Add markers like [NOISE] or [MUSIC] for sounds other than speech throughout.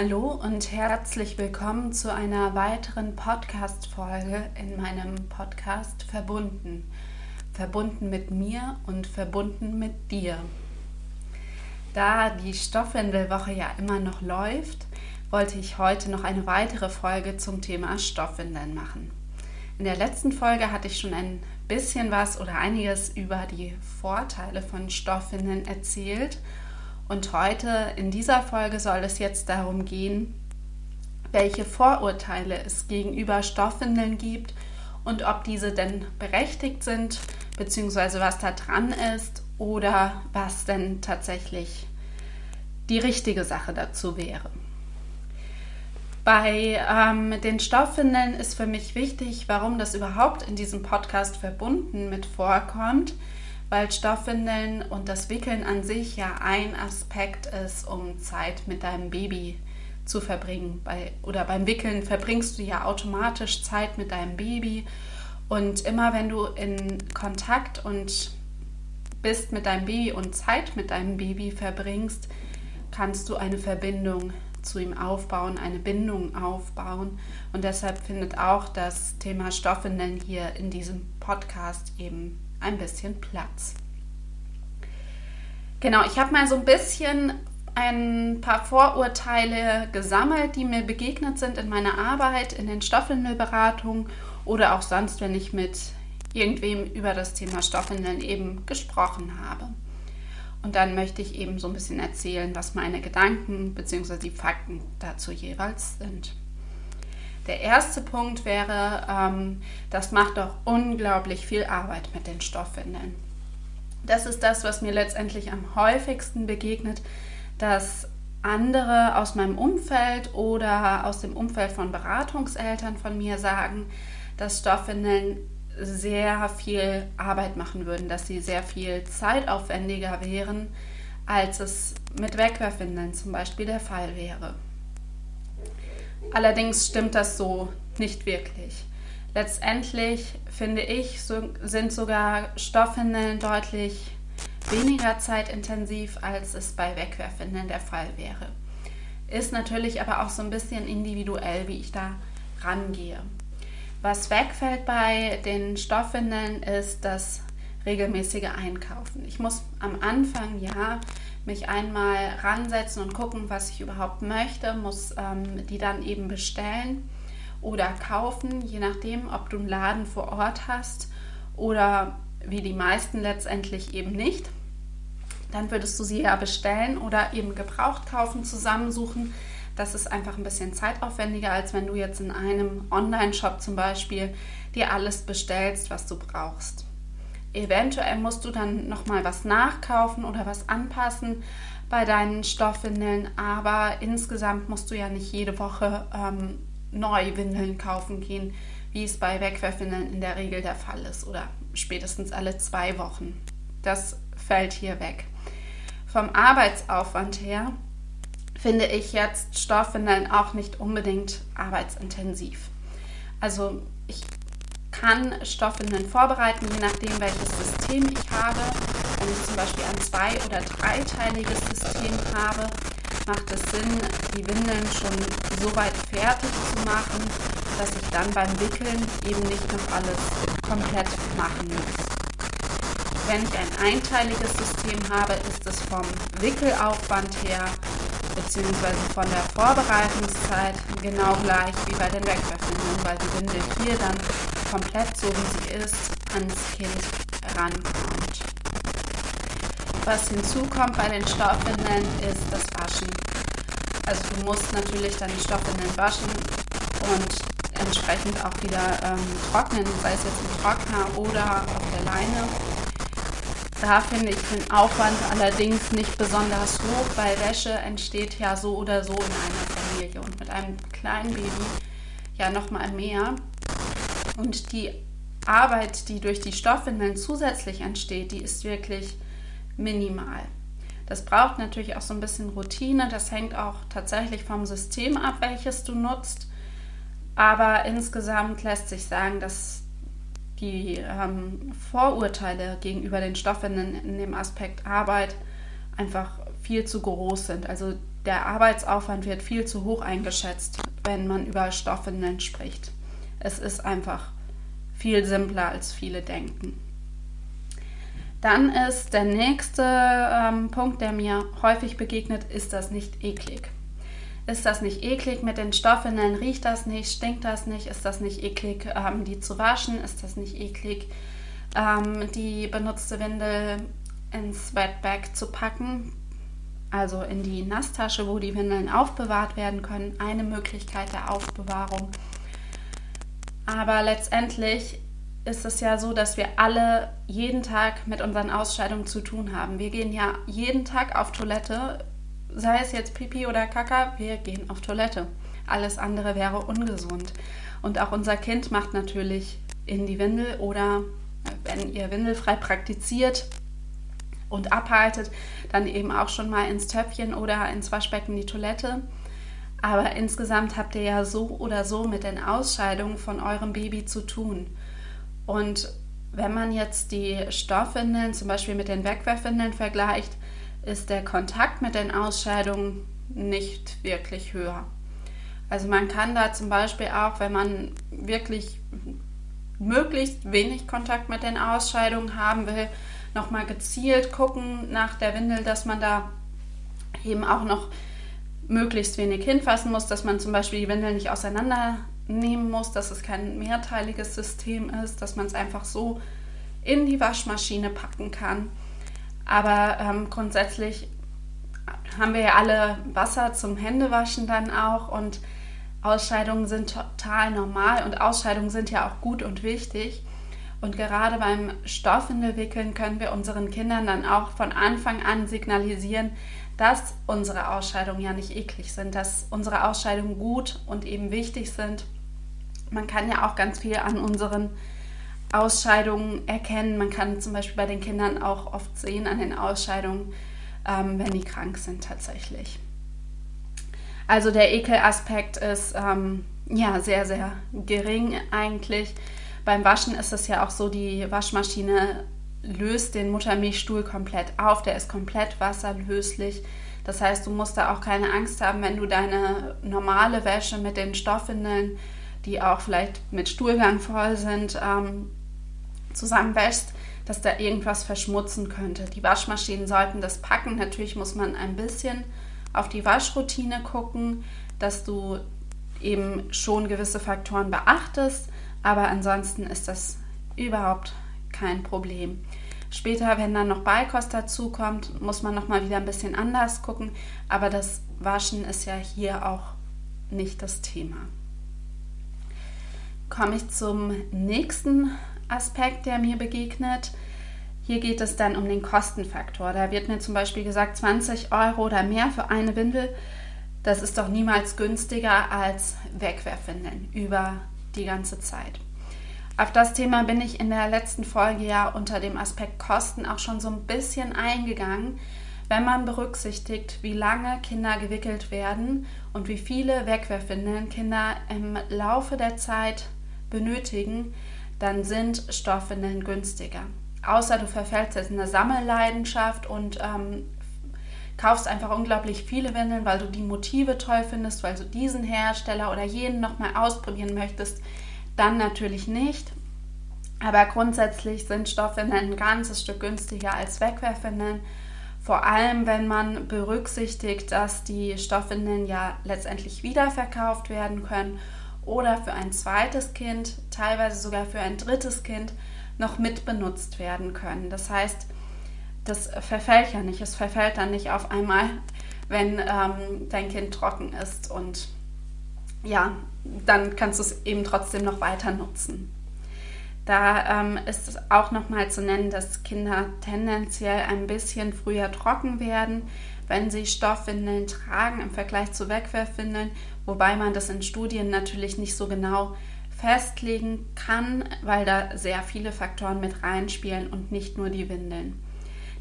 Hallo und herzlich willkommen zu einer weiteren Podcast-Folge in meinem Podcast Verbunden. Verbunden mit mir und verbunden mit dir. Da die Stoffwindelwoche ja immer noch läuft, wollte ich heute noch eine weitere Folge zum Thema Stoffwindeln machen. In der letzten Folge hatte ich schon ein bisschen was oder einiges über die Vorteile von Stoffwindeln erzählt und heute in dieser Folge soll es jetzt darum gehen, welche Vorurteile es gegenüber Stoffwindeln gibt und ob diese denn berechtigt sind, beziehungsweise was da dran ist oder was denn tatsächlich die richtige Sache dazu wäre. Bei ähm, den Stoffwindeln ist für mich wichtig, warum das überhaupt in diesem Podcast verbunden mit vorkommt weil Stoffwindeln und das Wickeln an sich ja ein Aspekt ist, um Zeit mit deinem Baby zu verbringen. Bei, oder beim Wickeln verbringst du ja automatisch Zeit mit deinem Baby. Und immer wenn du in Kontakt und bist mit deinem Baby und Zeit mit deinem Baby verbringst, kannst du eine Verbindung zu ihm aufbauen, eine Bindung aufbauen. Und deshalb findet auch das Thema Stoffwindeln hier in diesem Podcast eben ein bisschen Platz. Genau, ich habe mal so ein bisschen ein paar Vorurteile gesammelt, die mir begegnet sind in meiner Arbeit, in den Stoffwindelberatungen oder auch sonst, wenn ich mit irgendwem über das Thema Stoffwindeln eben gesprochen habe. Und dann möchte ich eben so ein bisschen erzählen, was meine Gedanken bzw. die Fakten dazu jeweils sind. Der erste Punkt wäre, ähm, das macht doch unglaublich viel Arbeit mit den Stoffwindeln. Das ist das, was mir letztendlich am häufigsten begegnet, dass andere aus meinem Umfeld oder aus dem Umfeld von Beratungseltern von mir sagen, dass Stoffwindeln sehr viel Arbeit machen würden, dass sie sehr viel zeitaufwendiger wären, als es mit Wegwerfwindeln zum Beispiel der Fall wäre. Allerdings stimmt das so nicht wirklich. Letztendlich finde ich, so, sind sogar Stoffwindeln deutlich weniger zeitintensiv, als es bei Wegwerfwindeln der Fall wäre. Ist natürlich aber auch so ein bisschen individuell, wie ich da rangehe. Was wegfällt bei den Stoffwindeln ist das regelmäßige Einkaufen. Ich muss am Anfang ja mich einmal ransetzen und gucken, was ich überhaupt möchte, muss ähm, die dann eben bestellen oder kaufen, je nachdem, ob du einen Laden vor Ort hast oder wie die meisten letztendlich eben nicht. Dann würdest du sie ja bestellen oder eben gebraucht kaufen, zusammensuchen. Das ist einfach ein bisschen zeitaufwendiger, als wenn du jetzt in einem Online-Shop zum Beispiel dir alles bestellst, was du brauchst. Eventuell musst du dann nochmal was nachkaufen oder was anpassen bei deinen Stoffwindeln, aber insgesamt musst du ja nicht jede Woche ähm, neu Windeln kaufen gehen, wie es bei Wegwerfwindeln in der Regel der Fall ist oder spätestens alle zwei Wochen. Das fällt hier weg. Vom Arbeitsaufwand her finde ich jetzt Stoffwindeln auch nicht unbedingt arbeitsintensiv. Also ich kann Stoffwindeln vorbereiten, je nachdem, welches System ich habe. Wenn ich zum Beispiel ein zwei- oder dreiteiliges System habe, macht es Sinn, die Windeln schon so weit fertig zu machen, dass ich dann beim Wickeln eben nicht noch alles komplett machen muss. Wenn ich ein einteiliges System habe, ist es vom Wickelaufwand her bzw. von der Vorbereitungszeit genau gleich wie bei den Wegwerfwindeln, weil die Windel hier dann komplett so wie sie ist ans Kind rankommt. Was hinzukommt bei den Stoffwindeln ist das Waschen. Also du musst natürlich dann die Stoffwindeln waschen und entsprechend auch wieder ähm, trocknen, sei es jetzt im Trockner oder auf der Leine. Da finde ich den Aufwand allerdings nicht besonders hoch, weil Wäsche entsteht ja so oder so in einer Familie und mit einem kleinen Baby ja nochmal mehr. Und die Arbeit, die durch die Stoffwindeln zusätzlich entsteht, die ist wirklich minimal. Das braucht natürlich auch so ein bisschen Routine. Das hängt auch tatsächlich vom System ab, welches du nutzt. Aber insgesamt lässt sich sagen, dass die ähm, Vorurteile gegenüber den Stoffwindeln in dem Aspekt Arbeit einfach viel zu groß sind. Also der Arbeitsaufwand wird viel zu hoch eingeschätzt, wenn man über Stoffwindeln spricht. Es ist einfach viel simpler, als viele denken. Dann ist der nächste ähm, Punkt, der mir häufig begegnet, ist das nicht eklig. Ist das nicht eklig mit den Stoffwindeln? Riecht das nicht? Stinkt das nicht? Ist das nicht eklig, ähm, die zu waschen? Ist das nicht eklig, ähm, die benutzte Windel ins Wetbag zu packen? Also in die Nasstasche, wo die Windeln aufbewahrt werden können. Eine Möglichkeit der Aufbewahrung. Aber letztendlich ist es ja so, dass wir alle jeden Tag mit unseren Ausscheidungen zu tun haben. Wir gehen ja jeden Tag auf Toilette, sei es jetzt Pipi oder Kaka, wir gehen auf Toilette. Alles andere wäre ungesund. Und auch unser Kind macht natürlich in die Windel oder wenn ihr windelfrei praktiziert und abhaltet, dann eben auch schon mal ins Töpfchen oder ins Waschbecken die Toilette. Aber insgesamt habt ihr ja so oder so mit den Ausscheidungen von eurem Baby zu tun. Und wenn man jetzt die Stoffwindeln zum Beispiel mit den Wegwerfwindeln vergleicht, ist der Kontakt mit den Ausscheidungen nicht wirklich höher. Also man kann da zum Beispiel auch, wenn man wirklich möglichst wenig Kontakt mit den Ausscheidungen haben will, nochmal gezielt gucken nach der Windel, dass man da eben auch noch möglichst wenig hinfassen muss, dass man zum Beispiel die Windel nicht auseinander nehmen muss, dass es kein mehrteiliges System ist, dass man es einfach so in die Waschmaschine packen kann. Aber ähm, grundsätzlich haben wir ja alle Wasser zum Händewaschen dann auch und Ausscheidungen sind total normal und Ausscheidungen sind ja auch gut und wichtig. Und gerade beim Stoffwindelwickeln können wir unseren Kindern dann auch von Anfang an signalisieren, dass unsere Ausscheidungen ja nicht eklig sind, dass unsere Ausscheidungen gut und eben wichtig sind man kann ja auch ganz viel an unseren Ausscheidungen erkennen. Man kann zum Beispiel bei den Kindern auch oft sehen an den Ausscheidungen, ähm, wenn die krank sind tatsächlich. Also der Ekelaspekt ist ähm, ja sehr, sehr gering eigentlich. Beim Waschen ist es ja auch so, die Waschmaschine löst den Muttermilchstuhl komplett auf, der ist komplett wasserlöslich. Das heißt, du musst da auch keine Angst haben, wenn du deine normale Wäsche mit den Stoffwindeln die auch vielleicht mit Stuhlgang voll sind, ähm, zusammenwäschst, dass da irgendwas verschmutzen könnte. Die Waschmaschinen sollten das packen. Natürlich muss man ein bisschen auf die Waschroutine gucken, dass du eben schon gewisse Faktoren beachtest, aber ansonsten ist das überhaupt kein Problem. Später, wenn dann noch Beikost dazu kommt, muss man noch mal wieder ein bisschen anders gucken, aber das Waschen ist ja hier auch nicht das Thema komme ich zum nächsten Aspekt, der mir begegnet. Hier geht es dann um den Kostenfaktor. Da wird mir zum Beispiel gesagt, 20 Euro oder mehr für eine Windel, das ist doch niemals günstiger als Wegwerfwindeln über die ganze Zeit. Auf das Thema bin ich in der letzten Folge ja unter dem Aspekt Kosten auch schon so ein bisschen eingegangen. Wenn man berücksichtigt, wie lange Kinder gewickelt werden und wie viele Wegwerfwindeln Kinder im Laufe der Zeit benötigen, dann sind Stoffwindeln günstiger. Außer du verfällst jetzt in eine Sammelleidenschaft und ähm, kaufst einfach unglaublich viele Windeln, weil du die Motive toll findest, weil du diesen Hersteller oder jeden nochmal ausprobieren möchtest, dann natürlich nicht. Aber grundsätzlich sind Stoffwindeln ein ganzes Stück günstiger als Wegwerfwindeln. Vor allem, wenn man berücksichtigt, dass die Stoffwindeln ja letztendlich wiederverkauft werden können oder für ein zweites Kind, teilweise sogar für ein drittes Kind noch mit benutzt werden können. Das heißt, das verfällt ja nicht. Es verfällt dann nicht auf einmal, wenn ähm, dein Kind trocken ist und ja, dann kannst du es eben trotzdem noch weiter nutzen. Da ähm, ist es auch nochmal zu nennen, dass Kinder tendenziell ein bisschen früher trocken werden, wenn sie Stoffwindeln tragen im Vergleich zu Wegwerfwindeln wobei man das in Studien natürlich nicht so genau festlegen kann, weil da sehr viele Faktoren mit reinspielen und nicht nur die Windeln.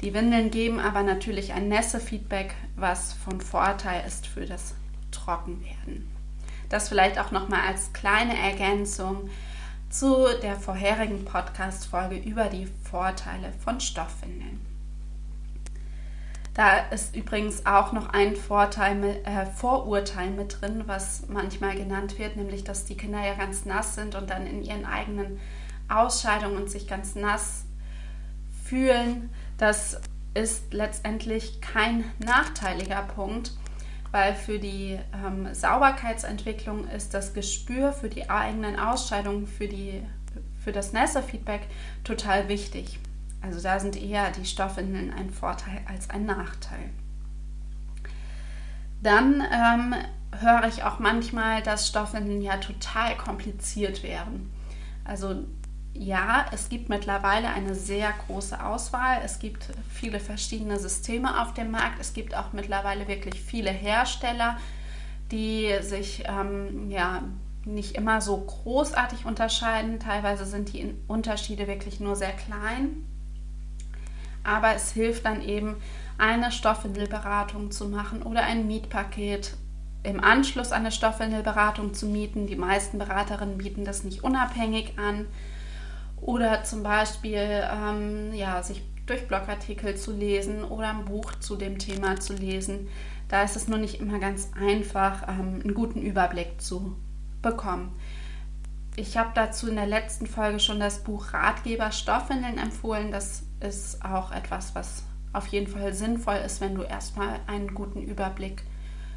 Die Windeln geben aber natürlich ein Nässe-Feedback, was von Vorteil ist für das Trockenwerden. Das vielleicht auch nochmal als kleine Ergänzung zu der vorherigen Podcast-Folge über die Vorteile von Stoffwindeln. Da ist übrigens auch noch ein Vorteil, äh, Vorurteil mit drin, was manchmal genannt wird, nämlich dass die Kinder ja ganz nass sind und dann in ihren eigenen Ausscheidungen sich ganz nass fühlen. Das ist letztendlich kein nachteiliger Punkt, weil für die ähm, Sauberkeitsentwicklung ist das Gespür für die eigenen Ausscheidungen, für, die, für das Nässe-Feedback total wichtig. Also da sind eher die Stoffwindeln ein Vorteil als ein Nachteil. Dann ähm, höre ich auch manchmal, dass Stoffwindeln ja total kompliziert wären. Also ja, es gibt mittlerweile eine sehr große Auswahl. Es gibt viele verschiedene Systeme auf dem Markt. Es gibt auch mittlerweile wirklich viele Hersteller, die sich ähm, ja nicht immer so großartig unterscheiden. Teilweise sind die Unterschiede wirklich nur sehr klein aber es hilft dann eben, eine Stoffwindelberatung zu machen oder ein Mietpaket im Anschluss an eine Stoffwindelberatung zu mieten. Die meisten Beraterinnen bieten das nicht unabhängig an. Oder zum Beispiel ähm, ja, sich durch Blogartikel zu lesen oder ein Buch zu dem Thema zu lesen. Da ist es nur nicht immer ganz einfach, ähm, einen guten Überblick zu bekommen. Ich habe dazu in der letzten Folge schon das Buch Ratgeber Stoffwindeln empfohlen. Das ist auch etwas, was auf jeden Fall sinnvoll ist, wenn du erstmal einen guten Überblick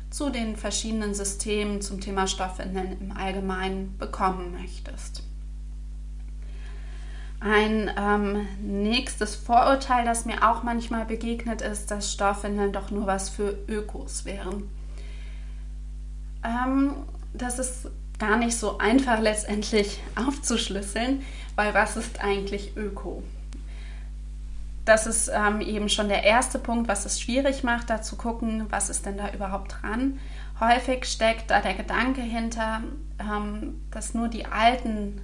zu den verschiedenen Systemen zum Thema Stoffwindeln im Allgemeinen bekommen möchtest. Ein ähm, nächstes Vorurteil, das mir auch manchmal begegnet, ist, dass Stoffwindeln doch nur was für Ökos wären. Ähm, das ist gar nicht so einfach letztendlich [LAUGHS] aufzuschlüsseln, weil was ist eigentlich Öko? Das ist ähm, eben schon der erste Punkt, was es schwierig macht, da zu gucken, was ist denn da überhaupt dran. Häufig steckt da der Gedanke hinter, ähm, dass nur die alten,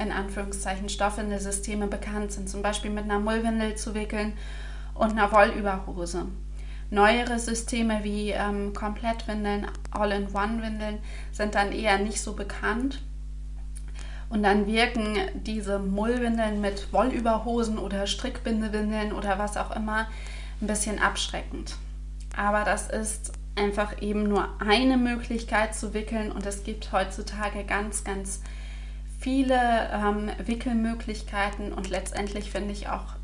in Anführungszeichen, Stoffwindelsysteme bekannt sind, zum Beispiel mit einer Mullwindel zu wickeln und einer Wollüberhose. Neuere Systeme wie ähm, Komplettwindeln, All-in-One-Windeln sind dann eher nicht so bekannt. Und dann wirken diese Mullwindeln mit Wollüberhosen oder Strickbindewindeln oder was auch immer ein bisschen abschreckend. Aber das ist einfach eben nur eine Möglichkeit zu wickeln und es gibt heutzutage ganz, ganz viele ähm, Wickelmöglichkeiten und letztendlich finde ich auch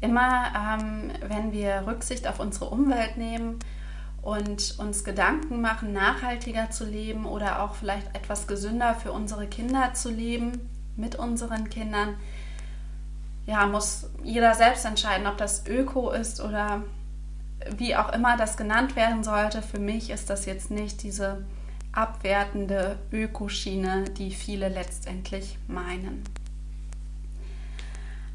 immer, ähm, wenn wir Rücksicht auf unsere Umwelt nehmen und uns Gedanken machen, nachhaltiger zu leben oder auch vielleicht etwas gesünder für unsere Kinder zu leben, mit unseren Kindern, ja, muss jeder selbst entscheiden, ob das Öko ist oder wie auch immer das genannt werden sollte. Für mich ist das jetzt nicht diese abwertende Ökoschiene, die viele letztendlich meinen.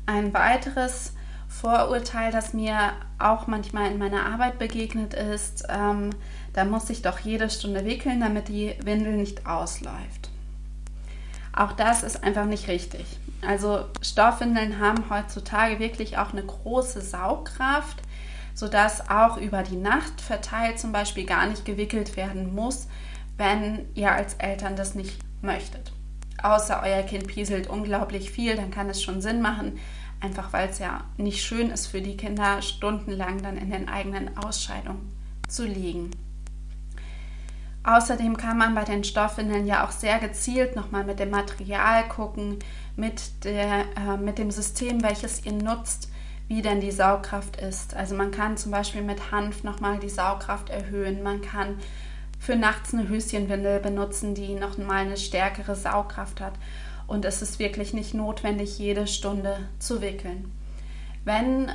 Ein weiteres Vorurteil, das mir auch manchmal in meiner Arbeit begegnet ist, ähm, da muss ich doch jede Stunde wickeln, damit die Windel nicht ausläuft. Auch das ist einfach nicht richtig. Also Stoffwindeln haben heutzutage wirklich auch eine große Saugkraft, sodass auch über die Nacht verteilt zum Beispiel gar nicht gewickelt werden muss, wenn ihr als Eltern das nicht möchtet. Außer euer Kind pieselt unglaublich viel, dann kann es schon Sinn machen, einfach weil es ja nicht schön ist für die Kinder, stundenlang dann in den eigenen Ausscheidungen zu liegen. Außerdem kann man bei den Stoffwindeln ja auch sehr gezielt nochmal mit dem Material gucken, mit, der, äh, mit dem System, welches ihr nutzt, wie denn die Saugkraft ist. Also man kann zum Beispiel mit Hanf nochmal die Saugkraft erhöhen. Man kann für nachts eine Höschenwindel benutzen, die noch mal eine stärkere Saugkraft hat und es ist wirklich nicht notwendig, jede Stunde zu wickeln. Wenn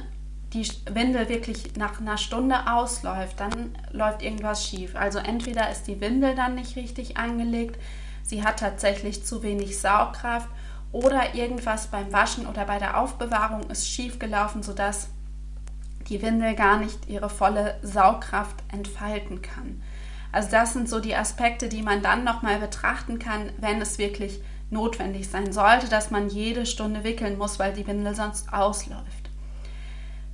die Windel wirklich nach einer Stunde ausläuft, dann läuft irgendwas schief. Also entweder ist die Windel dann nicht richtig angelegt, sie hat tatsächlich zu wenig Saugkraft oder irgendwas beim Waschen oder bei der Aufbewahrung ist schief gelaufen, sodass die Windel gar nicht ihre volle Saugkraft entfalten kann. Also das sind so die Aspekte, die man dann nochmal betrachten kann, wenn es wirklich notwendig sein sollte, dass man jede Stunde wickeln muss, weil die Windel sonst ausläuft.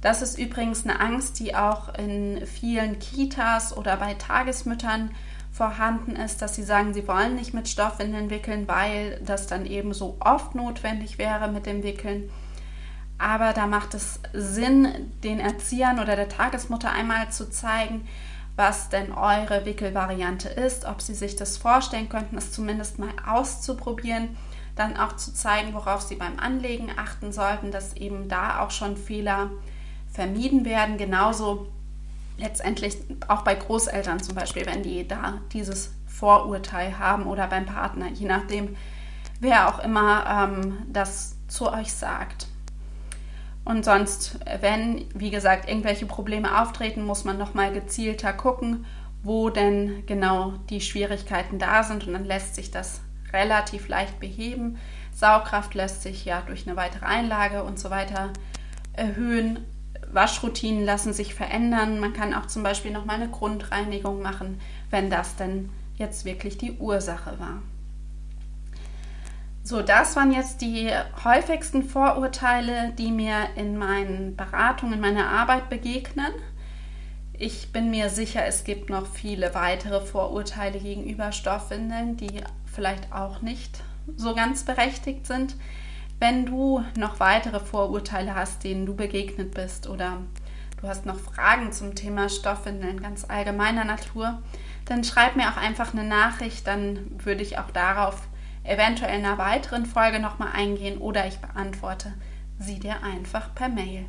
Das ist übrigens eine Angst, die auch in vielen Kitas oder bei Tagesmüttern vorhanden ist, dass sie sagen, sie wollen nicht mit Stoffwindeln wickeln, weil das dann eben so oft notwendig wäre mit dem Wickeln. Aber da macht es Sinn, den Erziehern oder der Tagesmutter einmal zu zeigen, was denn eure Wickelvariante ist, ob sie sich das vorstellen könnten, es zumindest mal auszuprobieren, dann auch zu zeigen, worauf sie beim Anlegen achten sollten, dass eben da auch schon Fehler vermieden werden. Genauso letztendlich auch bei Großeltern zum Beispiel, wenn die da dieses Vorurteil haben oder beim Partner, je nachdem, wer auch immer ähm, das zu euch sagt. Und sonst, wenn, wie gesagt, irgendwelche Probleme auftreten, muss man nochmal gezielter gucken, wo denn genau die Schwierigkeiten da sind und dann lässt sich das relativ leicht beheben. Saugkraft lässt sich ja durch eine weitere Einlage und so weiter erhöhen. Waschroutinen lassen sich verändern. Man kann auch zum Beispiel nochmal eine Grundreinigung machen, wenn das denn jetzt wirklich die Ursache war. So, das waren jetzt die häufigsten Vorurteile, die mir in meinen Beratungen, in meiner Arbeit begegnen. Ich bin mir sicher, es gibt noch viele weitere Vorurteile gegenüber Stoffwindeln, die vielleicht auch nicht so ganz berechtigt sind. Wenn du noch weitere Vorurteile hast, denen du begegnet bist oder du hast noch Fragen zum Thema Stoffwindeln ganz allgemeiner Natur, dann schreib mir auch einfach eine Nachricht, dann würde ich auch darauf eventuell in einer weiteren Folge nochmal eingehen oder ich beantworte sie dir einfach per Mail.